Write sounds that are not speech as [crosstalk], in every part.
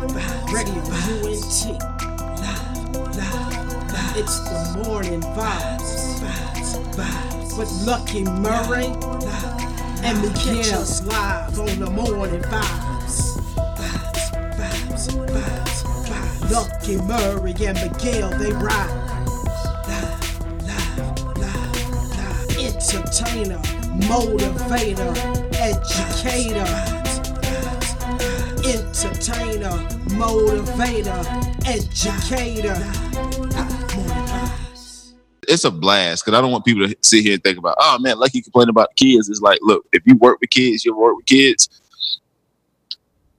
radio UNT. Live, live, live. It's the morning vibes, vibes, vibes. With Lucky Murray and Miguel live on the morning vibes. Vibes, vibes, vibes, vibes. Lucky Murray and Miguel, they ride. Live, live, live, live. Entertainer, motivator, educator entertainer, motivator, educator. It's a blast because I don't want people to sit here and think about, oh man, like you complain about kids. It's like, look, if you work with kids, you work with kids.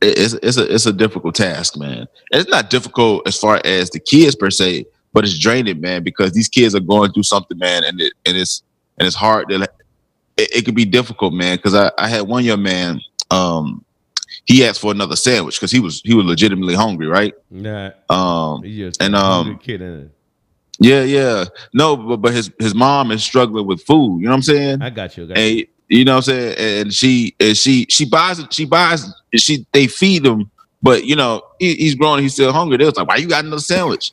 It's it's a it's a difficult task, man. It's not difficult as far as the kids per se, but it's draining, man, because these kids are going through something, man, and it and it's and it's hard to it, it could be difficult, man. Because I, I had one young man, um, he asked for another sandwich because he was he was legitimately hungry, right? Yeah. Um, and um, kid in it. yeah, yeah, no, but but his his mom is struggling with food. You know what I'm saying? I got you. I got you. And you know what I'm saying? And she and she she buys. She buys she they feed him, but you know he, he's growing. He's still hungry. They was like, why you got another sandwich?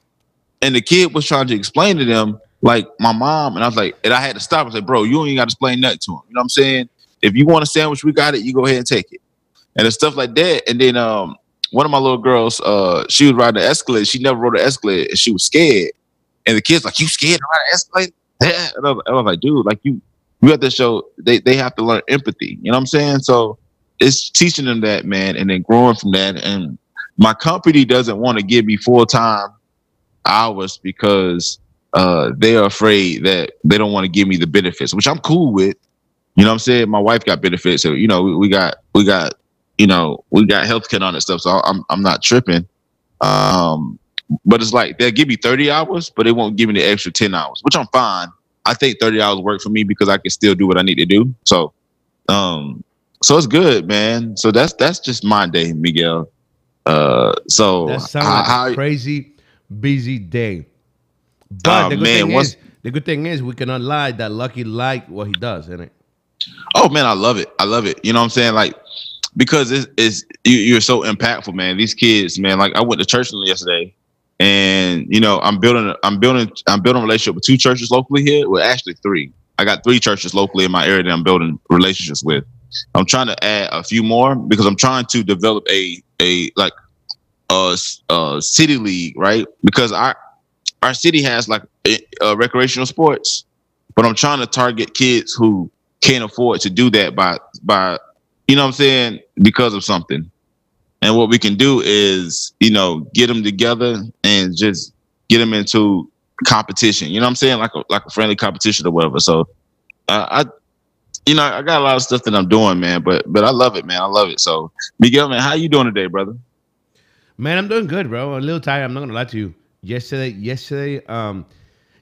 And the kid was trying to explain to them like my mom, and I was like, and I had to stop and say, bro, you ain't got to explain nothing to him. You know what I'm saying? If you want a sandwich, we got it. You go ahead and take it, and stuff like that. And then um, one of my little girls, uh, she was riding the Escalade. She never rode an Escalade, and she was scared. And the kid's like, "You scared to ride an Escalade?" Yeah. And I was, I was like, "Dude, like you, you have to show they they have to learn empathy." You know what I'm saying? So it's teaching them that, man, and then growing from that. And my company doesn't want to give me full time hours because uh, they are afraid that they don't want to give me the benefits, which I'm cool with. You know what I'm saying? My wife got benefits, so you know we, we got we got you know we got healthcare on that stuff, so I'm I'm not tripping. Um, but it's like they'll give me 30 hours, but they won't give me the extra 10 hours, which I'm fine. I think 30 hours work for me because I can still do what I need to do. So, um, so it's good, man. So that's that's just my day, Miguel. Uh, so That sounds how- like crazy, busy day. But Oh, the good man, thing is, the good thing is, we cannot lie that Lucky like what he does, isn't it? Oh man, I love it. I love it. You know what I'm saying? Like because it's, it's you, you're so impactful, man. These kids, man. Like I went to church yesterday, and you know I'm building, I'm building, I'm building a relationship with two churches locally here. Well, actually three. I got three churches locally in my area that I'm building relationships with. I'm trying to add a few more because I'm trying to develop a a like a, a city league, right? Because our our city has like uh, recreational sports, but I'm trying to target kids who can't afford to do that by by you know what I'm saying because of something. And what we can do is, you know, get them together and just get them into competition. You know what I'm saying? Like a like a friendly competition or whatever. So uh, I you know, I got a lot of stuff that I'm doing, man, but but I love it, man. I love it. So Miguel, man, how you doing today, brother? Man, I'm doing good, bro. A little tired. I'm not gonna lie to you. Yesterday, yesterday, um,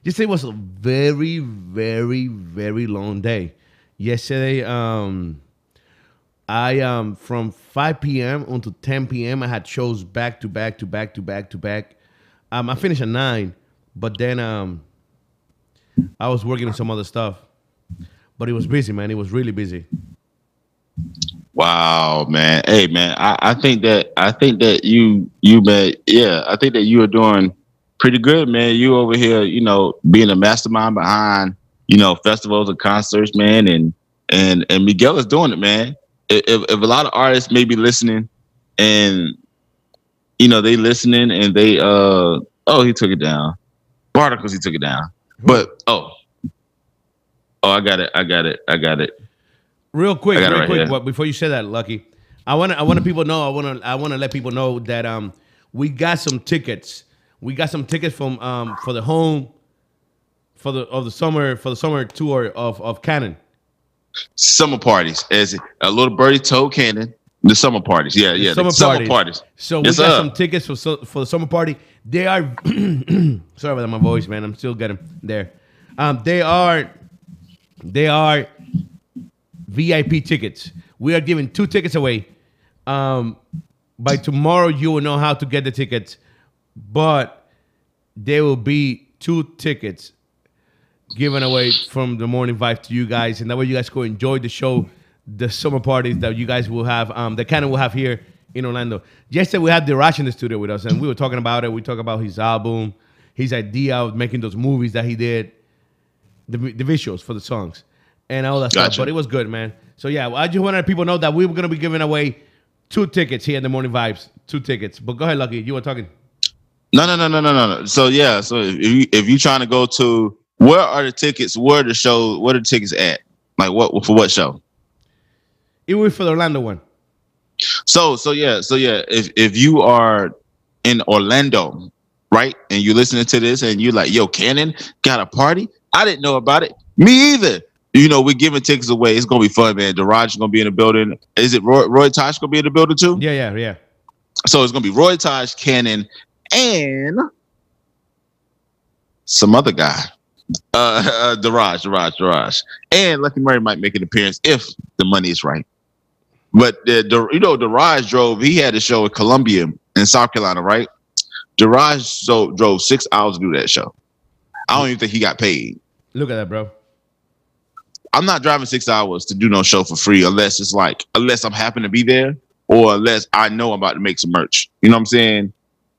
yesterday was a very, very, very long day. Yesterday, um, I um from 5 p.m. until 10 p.m. I had shows back to back to back to back to back. Um, I finished at nine, but then um, I was working on some other stuff. But it was busy, man. It was really busy. Wow, man. Hey, man. I, I think that I think that you you man. Yeah, I think that you are doing pretty good, man. You over here, you know, being a mastermind behind you know festivals and concerts, man, and and and Miguel is doing it, man. If, if a lot of artists may be listening, and you know they listening and they uh oh he took it down, Barticles he took it down, but oh oh I got it I got it I got it. Real quick, I got it real right quick. What, before you say that, Lucky, I want to. I want to people know. I want to. I want to let people know that um we got some tickets. We got some tickets from um for the home for the of the summer for the summer tour of of Canon. Summer parties, as a little birdie told Canon. The summer parties, yeah, yeah, summer the summer parties. parties. So Yes, we got some tickets for for the summer party. They are [clears throat] sorry about my voice, man. I'm still getting there. Um, they are they are VIP tickets. We are giving two tickets away. Um, by tomorrow, you will know how to get the tickets, but there will be two tickets given away from the morning vibe to you guys, and that way you guys go enjoy the show, the summer parties that you guys will have, um, that Canon will have here in Orlando. Yesterday we had Deraj in the studio with us, and we were talking about it. We talked about his album, his idea of making those movies that he did, the, the visuals for the songs, and all that stuff. But it was good, man. So yeah, I just wanted people to know that we were gonna be giving away two tickets here in the Morning Vibes. Two tickets. But go ahead, Lucky. You were talking. No, no, no, no, no, no. no. So yeah, so if you if you trying to go to where are the tickets? Where are the show? Where are the tickets at? Like what for what show? It was for the Orlando one. So so yeah, so yeah, if if you are in Orlando, right, and you listening to this and you like, yo, Canon got a party? I didn't know about it. Me either. You know, we're giving tickets away. It's gonna be fun, man. Deraj is gonna be in the building. Is it Roy, Roy Tosh gonna be in the building too? Yeah, yeah, yeah. So it's gonna be Roy Tosh, Canon, and some other guy. Uh, uh Deraj, Deraj, Deraj. And Lucky Murray might make an appearance if the money is right. But uh, the, you know, Deraj drove, he had a show at Columbia in South Carolina, right? Deraj so drove six hours to do that show. I don't even think he got paid. Look at that, bro. I'm not driving six hours to do no show for free unless it's like unless I'm happen to be there or unless I know I'm about to make some merch. You know what I'm saying?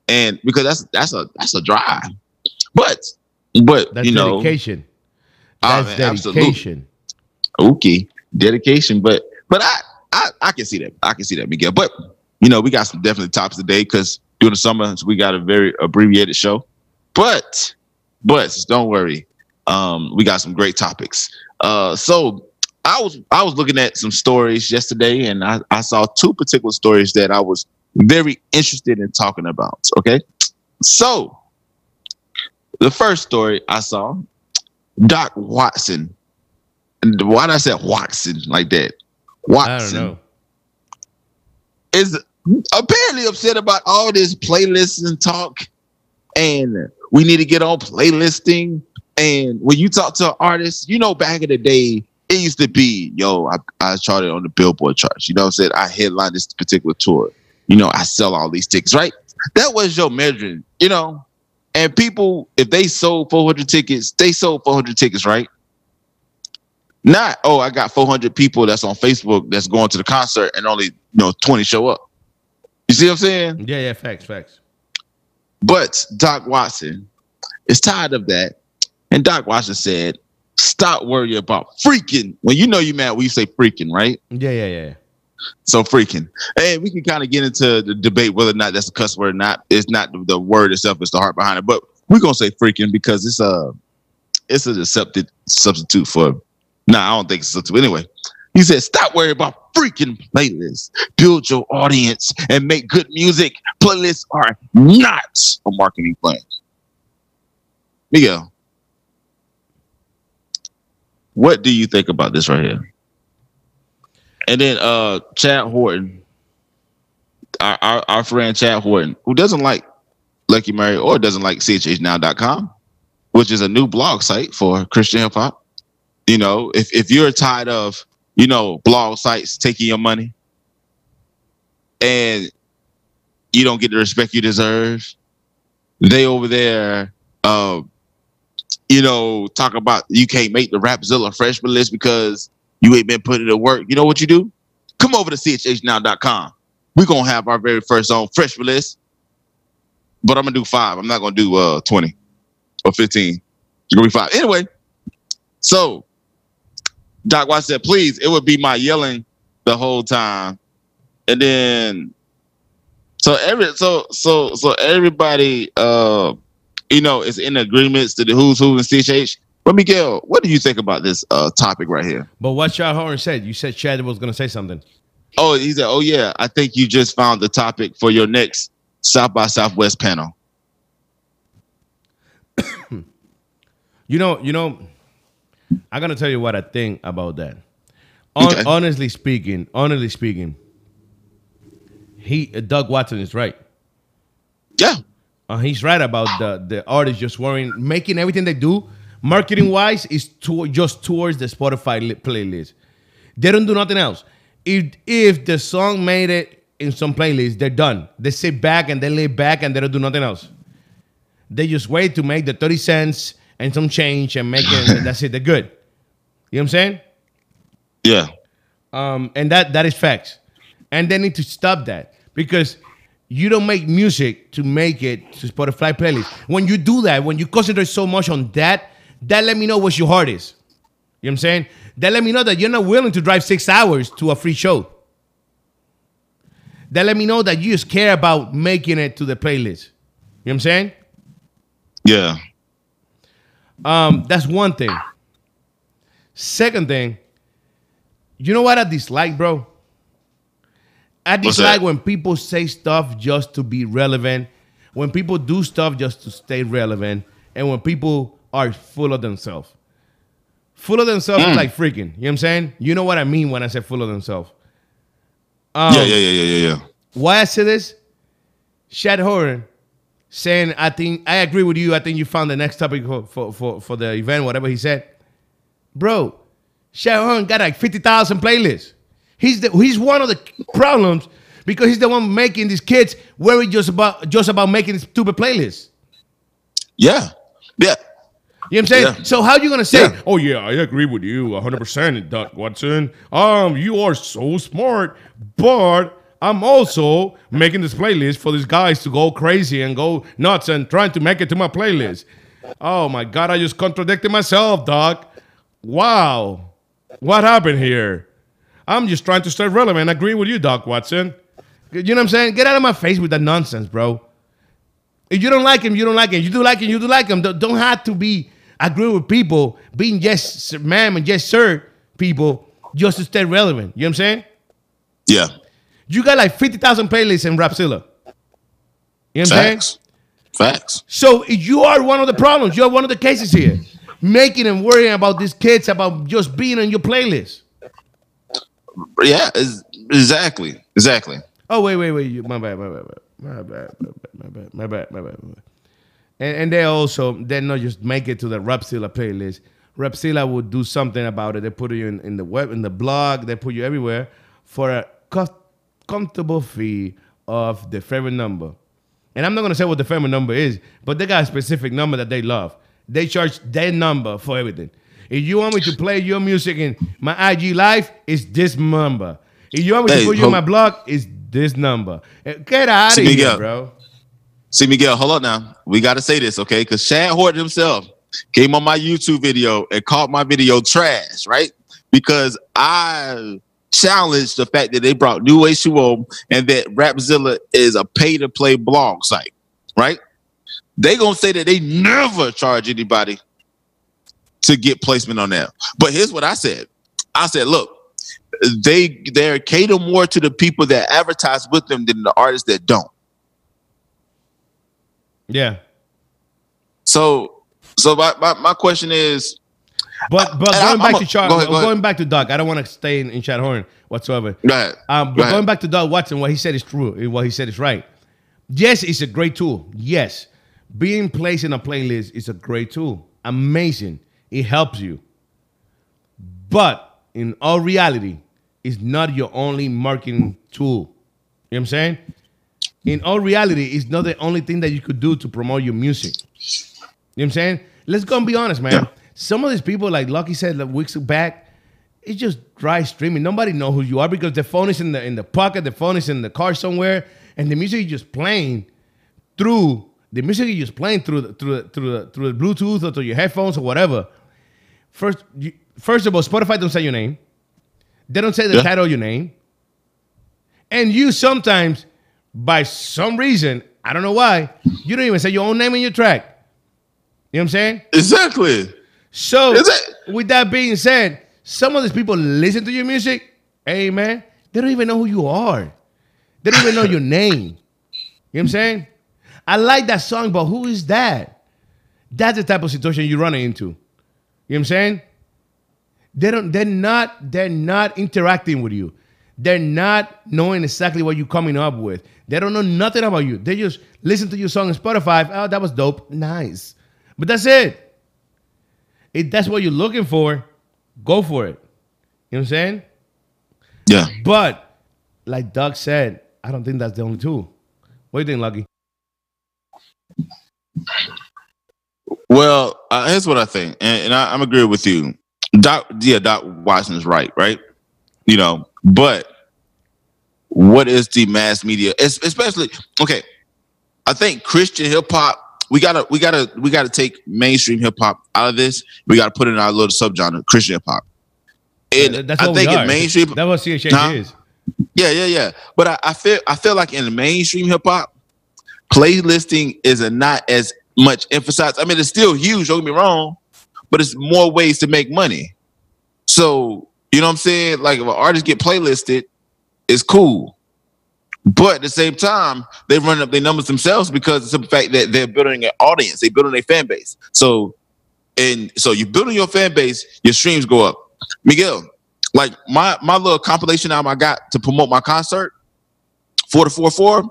And because that's that's a that's a drive. But but That's you know dedication. Ah, That's absolutely. dedication. okay dedication but but I, I i can see that i can see that miguel but you know we got some definitely tops today because during the summer we got a very abbreviated show but but don't worry um we got some great topics uh so i was i was looking at some stories yesterday and i i saw two particular stories that i was very interested in talking about okay so the first story i saw doc watson and why did I say Watson like that? Watson is apparently upset about all this playlists and talk, and we need to get on playlisting. And when you talk to an artist, you know, back in the day, it used to be, yo, I, I charted on the Billboard charts. You know what I'm saying? I headline this particular tour. You know, I sell all these tickets, right? That was your measuring, you know. And people, if they sold 400 tickets, they sold 400 tickets, right? Not, oh, I got 400 people that's on Facebook that's going to the concert and only, you know, 20 show up. You see what I'm saying? Yeah, yeah, facts, facts. But Doc Watson is tired of that. And Doc Watson said, stop worrying about freaking. When you know you mad when you say freaking, right? Yeah, yeah, yeah. So freaking. And we can kind of get into the debate whether or not that's a cuss word or not. It's not the, word itself, it's the heart behind it. But we're gonna say freaking because it's a it's a accepted substitute for nah, I don't think it's substitute. Anyway, he said, stop worrying about freaking playlists. Build your audience and make good music. Playlists are not a marketing plan. Miguel, what do you think about this right here? And then uh Chad Horton, our, our, our friend Chad Horton, who doesn't like Lucky Murray or doesn't like CHHnow.com, which is a new blog site for Christian hip hop. You know, if, if you're tired of, you know, blog sites taking your money and you don't get the respect you deserve, they over there uh, you know, talk about you can't make the Rapzilla freshman list because you ain't been putting in work. You know what you do? Come over to chhnow.com. We're gonna have our very first own freshman list. But I'm gonna do five. I'm not gonna do uh 20 or 15. It's gonna be five. Anyway, so Doc Watts said, please, it would be my yelling the whole time. And then so every so so so everybody uh you know is in agreements to the who's who in CHH. But Miguel, what do you think about this uh topic right here? But what Chad Horton said, you said Chad was gonna say something. Oh, he said, Oh yeah, I think you just found the topic for your next South by Southwest panel. [coughs] You know, you know, I'm gonna tell you what I think about that. Hon- Okay. Honestly speaking, honestly speaking, he Doug Watson is right. Yeah. Uh, he's right about the the artists just worrying, making everything they do, marketing wise, is to, just towards the Spotify li- playlist. They don't do nothing else. If if the song made it in some playlist, they're done. They sit back and they lay back and they don't do nothing else. They just wait to make the thirty cents and some change and make it. and that's it. They're good. You know what I'm saying? Yeah. Um, and that that is facts. And they need to stop that because you don't make music to make it to Spotify playlist. When you do that, when you concentrate so much on that, that let me know what your heart is. You know what I'm saying? That let me know that you're not willing to drive six hours to a free show. That let me know that you just care about making it to the playlist. You know what I'm saying? Yeah. Um, that's one thing. Second thing, you know what I dislike, bro? I dislike when people say stuff just to be relevant, when people do stuff just to stay relevant, and when people are full of themselves. Full of themselves Hmm. is like freaking. You know what I'm saying? You know what I mean when I say full of themselves. Um, yeah, yeah, yeah, yeah, yeah, why I say this? Chad Horton saying, I think I agree with you. I think you found the next topic for, for, for, for the event, whatever he said. Bro, Chad Horton got like 50,000 playlists. He's the he's one of the problems because he's the one making these kids worry just about just about making stupid playlists. Yeah. Yeah. You know what I'm saying? Yeah. So how you gonna say, Yeah. "Oh yeah, I agree with you 100 percent Doc Watson. Um, you are so smart, but I'm also making this playlist for these guys to go crazy and go nuts and trying to make it to my playlist." Oh my God, I just contradicted myself, Doc. Wow, what happened here? I'm just trying to stay relevant. I agree with you, Doc Watson. You know what I'm saying? Get out of my face with that nonsense, bro. If you don't like him, you don't like him. You do like him, you do like him. Don't, don't have to be agree with people being yes ma'am and yes sir people just to stay relevant. You know what I'm saying? Yeah. You got like 50,000 playlists in Rapzilla. You know what I'm saying? Facts. So you are one of the problems. You're one of the cases here. Making and worrying about these kids about just being on your playlist. Yeah, exactly. Exactly. Oh, wait, wait, wait. My bad, my bad, my bad. My bad, my bad, my bad, my bad, my bad. And and they also they not just make it to the Rapzilla playlist. Rapzilla would do something about it. They put you in, in the web, in the blog. They put you everywhere for a co- comfortable fee of the favorite number. And I'm not gonna say what the favorite number is, but they got a specific number that they love. They charge their number for everything. If you want me to play your music in my IG live, it's this number. If you want me Hey, to put you on my blog, it's this number. Eh, Get out of here, bro. See, Miguel, hold on now. We got to say this, okay? Because Chad Horton himself came on my YouTube video and called my video trash, right? Because I challenged the fact that they brought New H2O and that Rapzilla is a pay to play blog site, right? They gonna say that they never charge anybody to get placement on that. But here's what I said. I said, look, they they cater more to the people that advertise with them than the artists that don't. Yeah. So, so my, my, my question is, But but going I'm- back a- to Char- go ahead, go ahead. going back to Doug, I don't want to stay in, in Chad Horton whatsoever. Right. Um, but ahead. going back to Doug Watson, what he said is true. What he said is right. Yes, it's a great tool. Yes, being placed in a playlist is a great tool. Amazing. It helps you. But in all reality, it's not your only marketing tool. You know what I'm saying? In all reality, it's not the only thing that you could do to promote your music. You know what I'm saying? Let's go and be honest, man. Yeah. Some of these people, like Lucky said like weeks back, it's just dry streaming. Nobody know who you are because the phone is in the in the pocket, the phone is in the car somewhere, and the music is just playing through the music is just playing through the, through the, through the, through the Bluetooth or through your headphones or whatever. First, you, first of all, Spotify don't say your name. They don't say the Yeah. title of your name. And you sometimes, by some reason, I don't know why, you don't even say your own name in your track. You know what I'm saying? Exactly. So, with that being said, some of these people listen to your music. Hey, man, they don't even know who you are. They don't even know your name. You know what I'm saying? I like that song, but who is that? That's the type of situation you're running into. You know what I'm saying? They don't. They're not. They're not interacting with you. They're not knowing exactly what you're coming up with. They don't know nothing about you. They just listen to your song on Spotify. Oh, that was dope. Nice. But that's it. If that's what you're looking for, go for it. You know what I'm saying? Yeah. But like Doug said, I don't think that's the only tool. What do you think, Lucky? Well, uh, here's what I think, and, and I, I'm agree with you. Doc, yeah, Doc Watson is right, right? You know, but what is the mass media? Es- Especially okay, I think Christian hip hop. We gotta, we gotta, we gotta take mainstream hip hop out of this. We gotta put it in our little subgenre, Christian hip hop. And That- That's I think in mainstream, That's what CHH Huh? is. yeah, yeah, yeah. But I, I feel I feel like in mainstream hip hop, playlisting is a not as much emphasized. I mean, it's still huge, don't get me wrong, but it's more ways to make money. So, you know what I'm saying? Like if an artist get playlisted, it's cool. But at the same time, they run up their numbers themselves because it's the fact that they're building an audience, they're building a fan base. So, and so you're building your fan base, your streams go up. Miguel, like my my little compilation album I got to promote my concert, four to four four.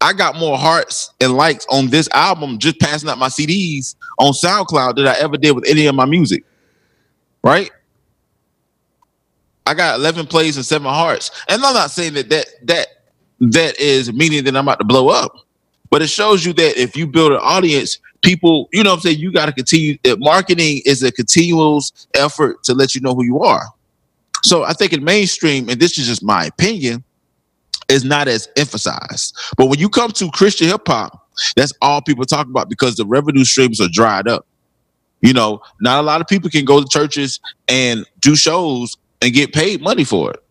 I got more hearts and likes on this album just passing out my CDs on SoundCloud than I ever did with any of my music. Right? I got 11 plays and seven hearts. And I'm not saying that that that that is meaning that I'm about to blow up. But it shows you that if you build an audience, people, you know what I'm saying, you got to continue. Marketing is a continuous effort to let you know who you are. So I think in mainstream, and this is just my opinion, is not as emphasized. But when you come to Christian hip hop, that's all people talk about because the revenue streams are dried up. You know, not a lot of people can go to churches and do shows and get paid money for it.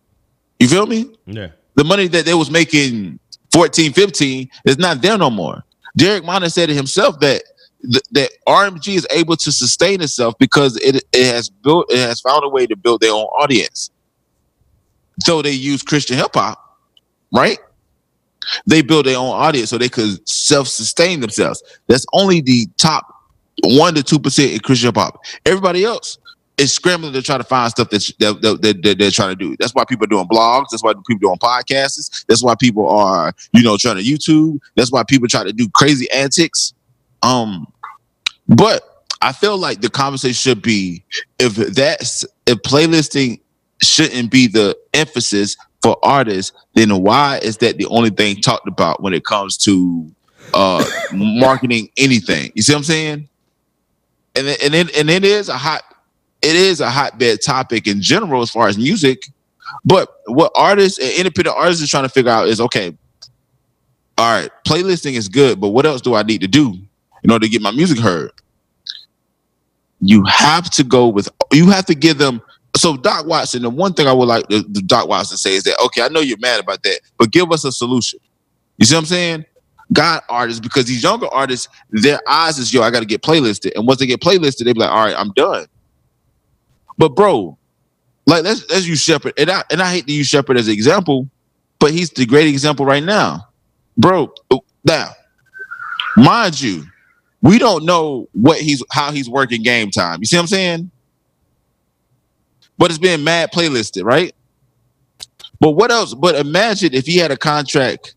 You feel me? Yeah. the money that they was making 14, 15 is not there no more. Derek Minor said it himself that th- that RMG is able to sustain itself because it, it has built it has found a way to build their own audience. So they use Christian hip hop, right? They build their own audience so they could self-sustain themselves. That's only the top one to two percent in Christian hip hop. Everybody else is scrambling to try to find stuff that's, that, that, that, that they're trying to do. That's why people are doing blogs. That's why people are doing podcasts. That's why people are, you know, trying to YouTube. That's why people try to do crazy antics. Um, but I feel like the conversation should be if that's if playlisting shouldn't be the emphasis for artists, then why is that the only thing talked about when it comes to uh [laughs] marketing anything? You see what I'm saying? And it, and it, and it is a hot it is a hotbed topic in general as far as music. But what artists and independent artists are trying to figure out is okay, all right, playlisting is good, but what else do I need to do in order to get my music heard? You have to go with you have to give them so Doc Watson, the one thing I would like the, the Doc Watson say is that okay, I know you're mad about that, but give us a solution. You see what I'm saying? God artists, because these younger artists, their eyes is yo, I gotta get playlisted. And once they get playlisted, they be like, all right, I'm done. But bro, like let's let's use Shepard. And I and I hate to use Shepard as an example, but he's the great example right now. Bro, oh, now, mind you, we don't know what he's how he's working game time. You see what I'm saying? But it's being mad playlisted, right? But what else? But imagine if he had a contract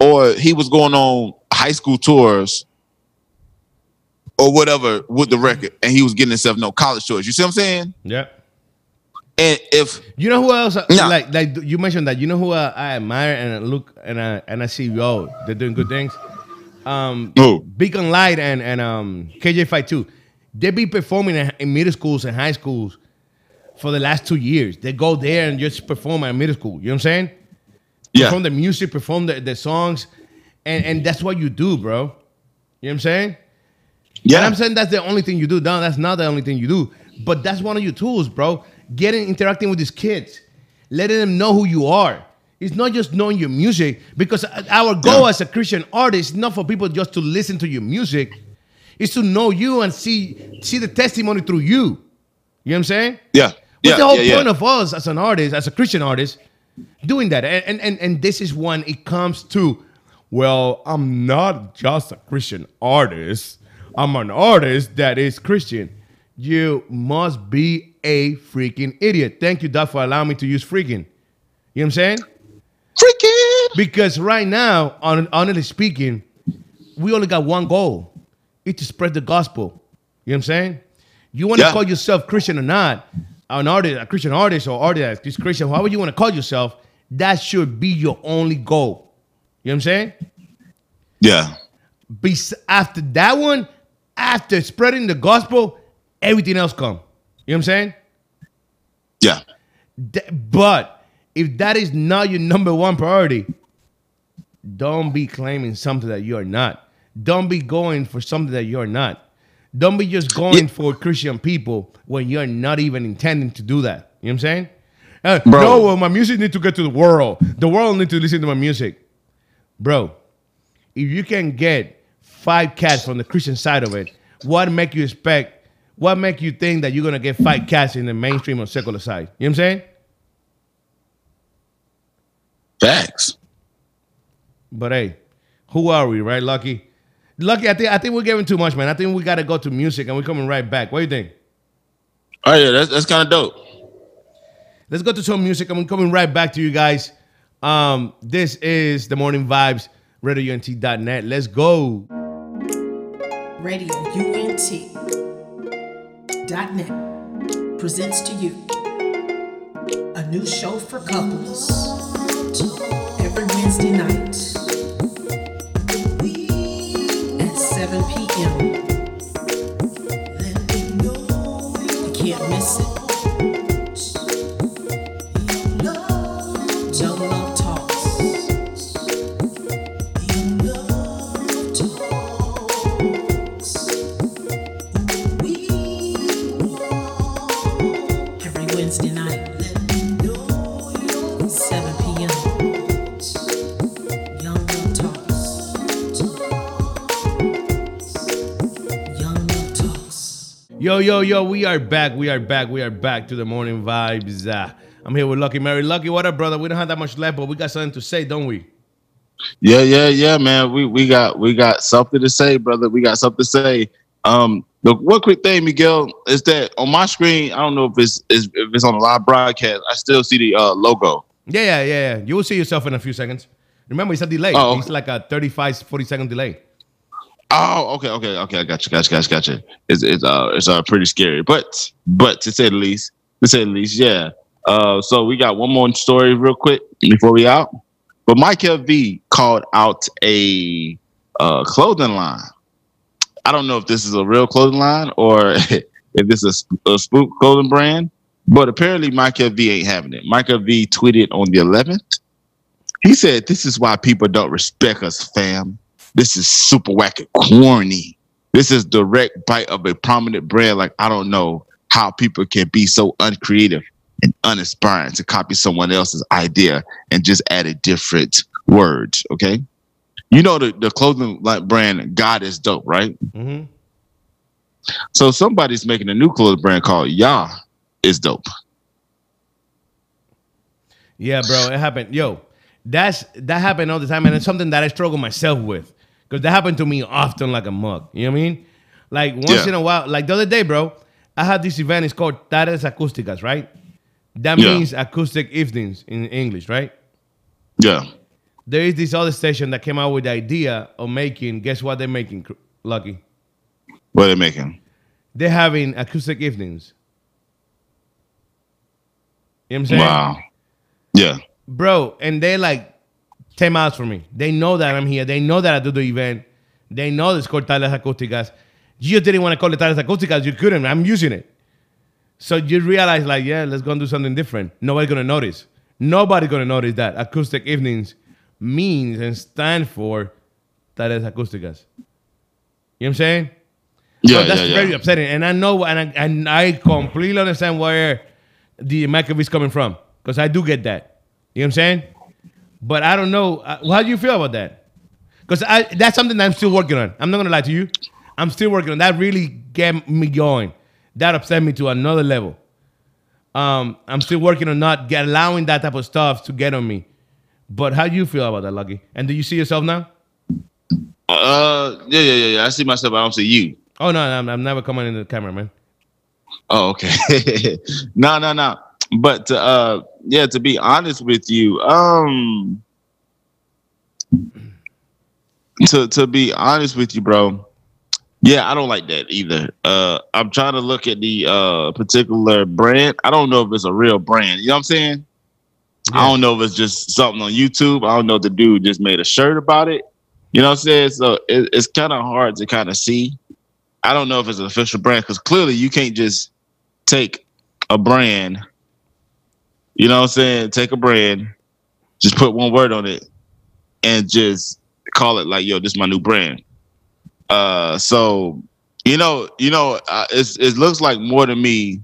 or he was going on high school tours or whatever with the record and he was getting himself no college tours. You see what I'm saying? Yeah. And if You know who else? uh, No. Like, like you mentioned that. You know who uh, I admire and I look and I and I see, yo, they're doing good things. Um, Who? Beacon Light and and um KJ-52, they be performing in, in middle schools and high schools for the last two years. They go there and just perform at middle school. You know what I'm saying? yeah, Perform the music, perform the, the songs, and and that's what you do, bro. You know what I'm saying? Yeah, And I'm saying that's the only thing you do. No, that's not the only thing you do. But that's one of your tools, bro. Getting interacting with these kids, letting them know who you are. It's not just knowing your music, because our goal Yeah. as a Christian artist is not for people just to listen to your music. It's to know you and see see the testimony through you. You know what I'm saying? yeah, What's yeah, the whole yeah, yeah. point of us as an artist, as a Christian artist, doing that? And and and this is when it comes to, well, I'm not just a Christian artist. I'm an artist that is Christian. You must be a freaking idiot. Thank you, Doc, for allowing me to use freaking. You know what I'm saying? freaking. Because right now, hon- honestly speaking, we only got one goal. It's to spread the gospel. You know what I'm saying? You want to Yeah. call yourself Christian or not, an artist, a Christian artist or artist, this Christian, however you want to call yourself, that should be your only goal. You know what I'm saying? Yeah, Bes- after that one, after spreading the gospel, everything else come. You know what I'm saying? yeah, but if that is not your number one priority, don't be claiming something that you are not. Don't be going for something that you're not. Don't be just going Yeah. for Christian people when you're not even intending to do that. You know what I'm saying? Uh, Bro. No, well, my music need to get to the world. The world need to listen to my music. Bro, if you can get five cats from the Christian side of it, what make you expect? What make you think that you're gonna get five cats in the mainstream or secular side? You know what I'm saying? Facts. But hey, who are we, right, Lucky? Lucky, I think I think we're giving too much, man. I think we gotta go to music and we're coming right back. What do you think? Oh yeah, that's that's kind of dope. Let's go to some music and we're coming right back to you guys. Um, this is the morning vibes, radiount.net. Let's go. Radio UNT dot net presents to you a new show for couples every Wednesday night at 7 p.m. Yo, yo, yo, we are back. We are back. We are back to the morning vibes. Uh, I'm here with Lucky Murray. Lucky, what up, brother? We don't have that much left, but we got something to say, don't we? Yeah, yeah, yeah, man. We we got we got something to say, brother. We got something to say. Um, the one quick thing, Miguel, is that on my screen, I don't know if it's, is if it's on a live broadcast. I still see the uh, logo. Yeah, yeah, yeah, yeah. You will see yourself in a few seconds. Remember, it's a delay. Oh. It's like a 35, 40 second delay. Oh, okay, okay, okay. I got you, got you, got you. It's it's uh it's uh pretty scary, but but to say the least, to say the least, yeah. Uh, so we got one more story real quick before we out. But Mike V called out a uh clothing line. I don't know if this is a real clothing line or [laughs] if this is a, a spook clothing brand, but apparently Michael V ain't having it. Michael V tweeted on the 11th. He said, "This is why people don't respect us, fam." This is super whack and corny. This is direct bite of a prominent brand. Like I don't know how people can be so uncreative and uninspiring to copy someone else's idea and just add a different words. Okay, you know the the clothing like brand God is dope, right? Mm-hmm. So somebody's making a new clothing brand called Yah is dope. Yeah, bro, it happened. Yo, that's that happened all the time, and it's something that I struggle myself with because that happened to me often, like a mug. You know what I mean? Like once Yeah. in a while, like the other day, bro, I had this event. It's called Tardes Acústicas, right? That Yeah. means acoustic evenings in English, right? Yeah. There is this other station that came out with the idea of making. Guess what they're making? Lucky, What are they making? they're having acoustic evenings. You know what I'm saying? Wow. Yeah. bro, and they're like 10 miles from me. They know that I'm here. They know that I do the event. They know it's called Tardes Acústicas. You didn't want to call it Tardes Acústicas. You couldn't. I'm using it. So you realize, like, yeah, let's go and do something different. Nobody's going to notice. Nobody's going to notice that acoustic evenings means and stand for Tardes Acústicas. You know what I'm saying? Yeah. So that's yeah, yeah. very upsetting. And I know, and I, and I completely understand where the Mike V's coming from because I do get that. You know what I'm saying? But I don't know. uh, How do you feel about that? Because that's something that I'm still working on. I'm not gonna lie to you. I'm still working on that. Really get me going. That upset me to another level. Um, I'm still working on not get, allowing that type of stuff to get on me. But how do you feel about that, Lucky? And do you see yourself now? Uh, yeah, yeah, yeah, yeah. I see myself. I don't see you. Oh no, I'm, I'm never coming in the camera, man. Oh, okay. [laughs] no, no, no. But uh, yeah, to be honest with you, um, to to be honest with you, bro, yeah, I don't like that either. Uh, I'm trying to look at the uh particular brand. I don't know if it's a real brand. You know what I'm saying? I don't know if it's just something on YouTube. I don't know if the dude just made a shirt about it. You know what I'm saying? So it, it's kind of hard to kind of see. I don't know if it's an official brand because clearly you can't just take a brand You know what I'm saying? Take a brand, just put one word on it, and just call it like, "Yo, this is my new brand." Uh, so you know, you know, uh, it's, it looks like more to me.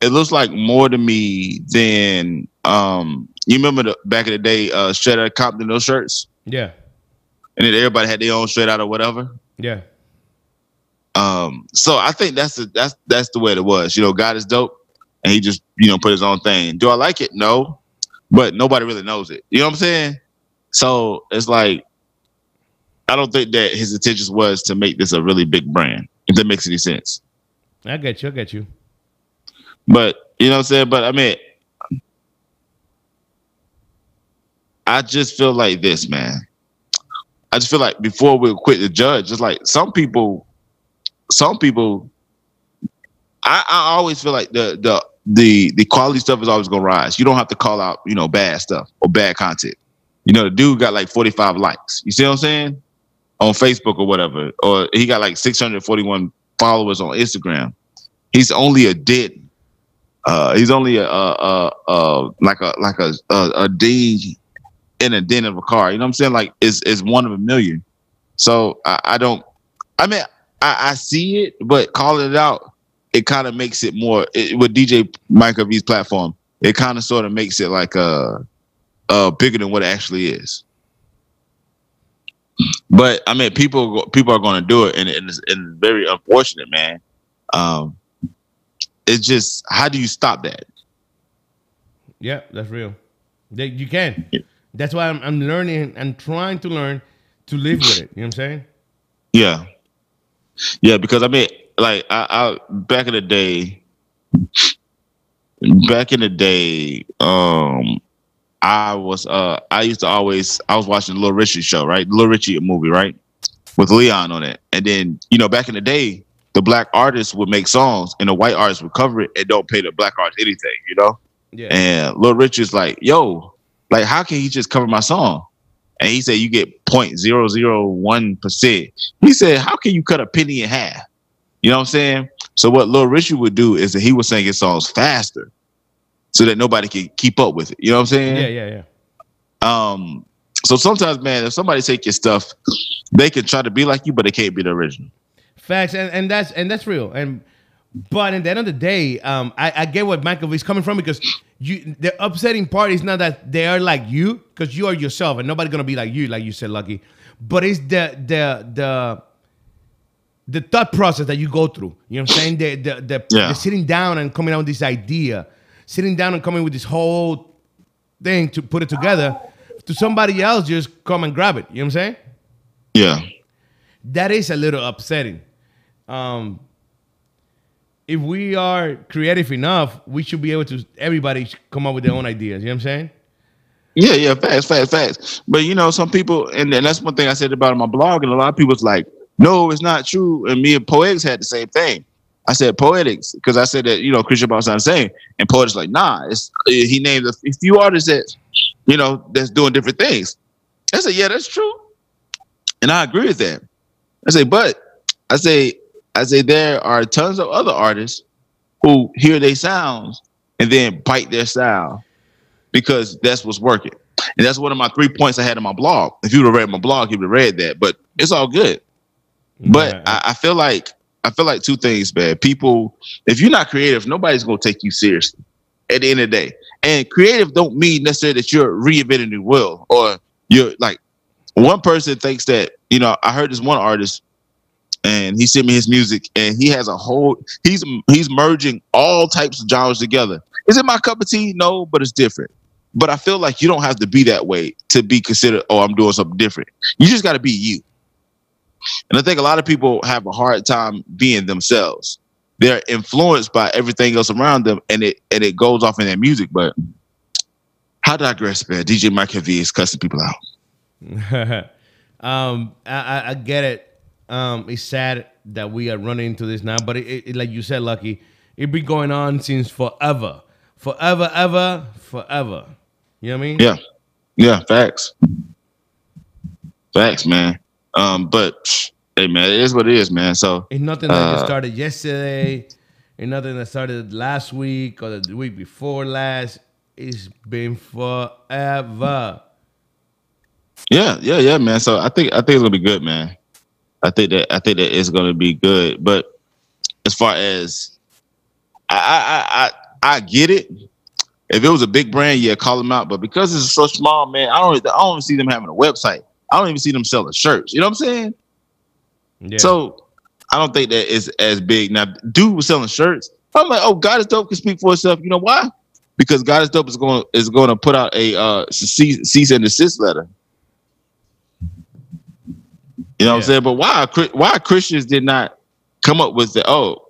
It looks like more to me than um. You remember the back in the day, uh, straight out of Compton, those shirts, Yeah. and then everybody had their own straight out or whatever. Yeah. Um, so I think that's the that's that's the way it was. You know, God is dope, and he just you know put his own thing. Do I like it? No, but nobody really knows it. You know what I'm saying? So it's like I don't think that his intentions was to make this a really big brand. If that makes any sense. I get you. I get you. But you know what I'm saying? But I mean, I just feel like this, man. I just feel like before we quit the judge, just like some people, some people, I, I always feel like the the the the quality stuff is always gonna rise. You don't have to call out, you know, bad stuff or bad content. You know, the dude got like 45 likes. You see what I'm saying? On Facebook or whatever. Or he got like 641 followers on Instagram. He's only a dead uh, he's only a, a, a, a like a like a, a a D in a den of a car. You know what I'm saying? Like it's it's one of a million. So I, I don't. I mean, I, I see it, but calling it out, it kind of makes it more it, with DJ Mike V's platform. It kind of sort of makes it like uh uh bigger than what it actually is. But I mean, people people are going to do it, and, and, it's, and it's very unfortunate, man. Um, it's just how do you stop that? Yeah, that's real. That you can. Yeah. That's why I'm, I'm learning and trying to learn to live with it. You know what I'm saying? Yeah, yeah. Because I mean, like I, I back in the day, back in the day, um, I was uh I used to always I was watching the Little Richie show, right? Little Richie movie, right? With Leon on it, and then you know back in the day, the black artists would make songs, and the white artists would cover it and don't pay the black artists anything, you know. Yeah. And Little Rich is like, yo, like, how can he just cover my song? And he said, you get 0.001%. He said, how can you cut a penny in half? You know what I'm saying? So what Lil Richie would do is that he would sing his songs faster so that nobody could keep up with it. You know what I'm saying? yeah, yeah, yeah. Um, so sometimes, man, if somebody take your stuff, they can try to be like you, but they can't be the original. Facts, and, and that's and that's real. And but at the end of the day, um, I, I get what Michael is coming from because you the upsetting part is not that they are like you because you are yourself and nobody's gonna be like you, like you said, Lucky. But it's the the the the thought process that you go through. You know what I'm saying? The the the, Yeah. the sitting down and coming out with this idea, sitting down and coming with this whole thing to put it together. To somebody else, just come and grab it. You know what I'm saying? Yeah. that is a little upsetting. Um, if we are creative enough, we should be able to. Everybody come up with their own ideas. You know what I'm saying? Yeah, yeah, fast, fast, fast. But you know, some people, and, and that's one thing I said about my blog, and a lot of people's like, no, it's not true. And me and Poetics had the same thing. I said Poetics because I said that you know Christian Boss not saying, and Poetics like, nah, it's he named a few artists that you know that's doing different things. I said, yeah, that's true, and I agree with that. I say, but I say, I say there are tons of other artists who hear their sounds and then bite their style because that's what's working. And that's one of my three points I had in my blog. If you would have read my blog, you would have read that. But it's all good. But Yeah. I, I feel like I feel like two things, man. People, if you're not creative, nobody's gonna take you seriously at the end of the day. And creative don't mean necessarily that you're reinventing the wheel or you're like one person thinks that, you know, I heard this one artist and he sent me his music and he has a whole he's he's merging all types of genres together. Is it my cup of tea? No, but it's different. But I feel like you don't have to be that way to be considered, oh, I'm doing something different. You just gotta be you. And I think a lot of people have a hard time being themselves. They're influenced by everything else around them and it and it goes off in their music. But I digress, man. DJ Mike V is cussing people out. [laughs] um, I, I, I get it. Um, it's sad that we are running into this now, but it, it, like you said, Lucky, it been going on since forever, forever, ever, forever. You know what I mean? Yeah. Yeah, facts. Facts, man. Um, but hey man, it is what it is, man. So It's nothing that just Uh, started yesterday. Ain't nothing that started last week or the week before last. It's been forever. Yeah, yeah, yeah, man. So I think I think it's gonna be good, man. I think that I think that it's gonna be good. But as far as I I I I, get it. If it was a big brand, yeah, call them out. But because it's so small, man, I don't I don't even see them having a website. I don't even see them selling shirts. You know what I'm saying? Yeah. So I don't think that is as big. Now, dude was selling shirts. I'm like, oh, God is dope can speak for itself. You know why? Because God is dope is going is going to put out a uh, cease, cease and desist letter. You know what I'm saying? But why why Christians did not come up with the oh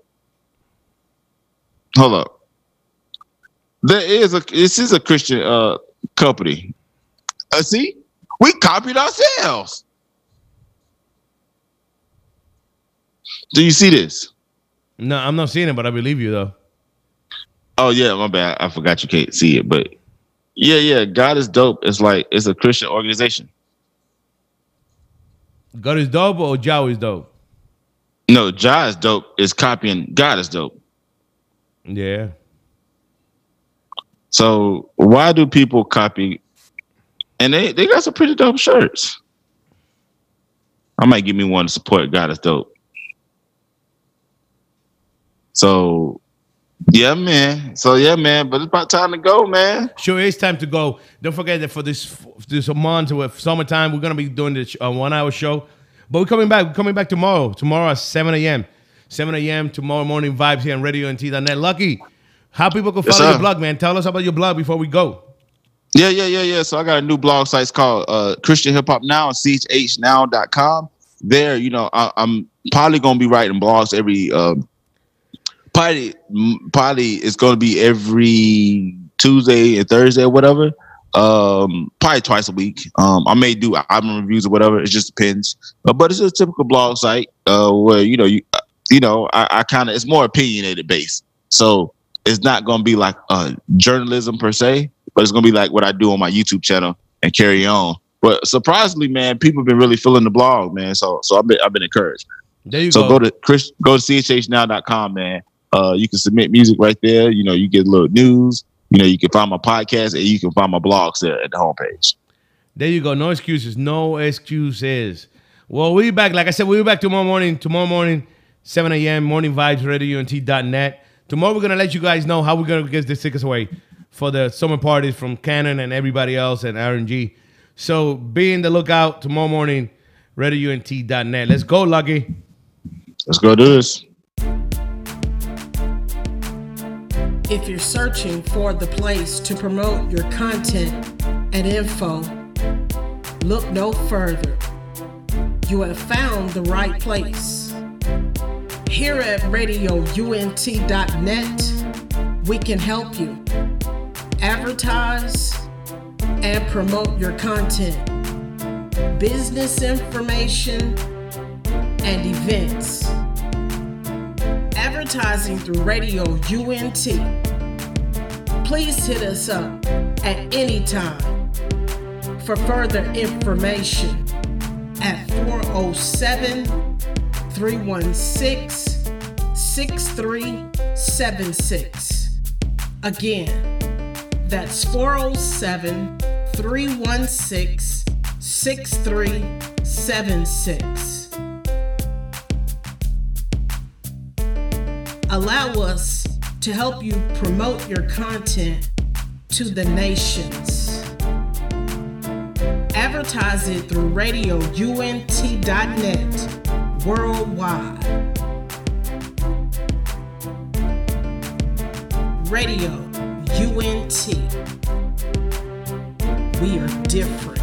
hold up. There is a this is a Christian uh company. Uh, see, we copied ourselves. Do you see this? no, I'm not seeing it, but I believe you though. Oh yeah, my bad. I forgot you can't see it, but yeah, yeah. God is dope. It's like it's a Christian organization. God is dope or Jow is dope. No, Jah is dope. Is copying God is dope. Yeah. So why do people copy? And they they got some pretty dope shirts. I might give me one to support God is dope. So yeah, man. So yeah, man. But it's about time to go, man. Sure, it's time to go. Don't forget that for this for this month with summertime, we're gonna be doing this uh, one hour show. But we're coming back. We're coming back tomorrow. Tomorrow at 7 a.m. 7 a.m. tomorrow morning vibes here on Radio UNT.net. Lucky, how people can Yes, follow your blog, man. Tell us about your blog before we go. Yeah, yeah, yeah, yeah. So I got a new blog site. It's called uh, Christian Hip Hop Now, chhnow.com. There, you know, I, I'm probably gonna be writing blogs every. Um, probably, probably it's gonna be every Tuesday and Thursday or whatever. Um, probably twice a week. Um, I may do album reviews or whatever. It just depends. Uh, but it's a typical blog site uh, where you know you, uh, you know, I, I kind of it's more opinionated based. So it's not gonna be like uh, journalism per se but it's gonna be like what I do on my YouTube channel and carry on. But surprisingly, man, people have been really feeling the blog, man. So so I've been I've been encouraged. There you go. So go. go to Chris go to chhnow.com, man. Uh you can submit music right there. You know, you get a little news. You know, you can find my podcast and you can find my blogs there at the homepage. There you go. No excuses. No excuses. Well, we'll be back. Like I said, we'll be back tomorrow morning. Tomorrow morning, 7 a.m. Morning Vibes Radio UNT.net. Tomorrow, we're going to let you guys know how we're going to get the tickets away for the summer parties from Canon and everybody else and RNG. So be in the lookout tomorrow morning, Radio UNT.net. Let's go, Lucky. Let's go do this. If you're searching for the place to promote your content and info, look no further. You have found the right place. Here at RadioUNT.net, we can help you advertise and promote your content, business information, and events advertising through Radio UNT. Please hit us up at any time for further information at 407 316 6376. Again, that's 407 316 6376. allow us to help you promote your content to the nations. Advertise it through radiount.net worldwide. Radio UNT. We are different.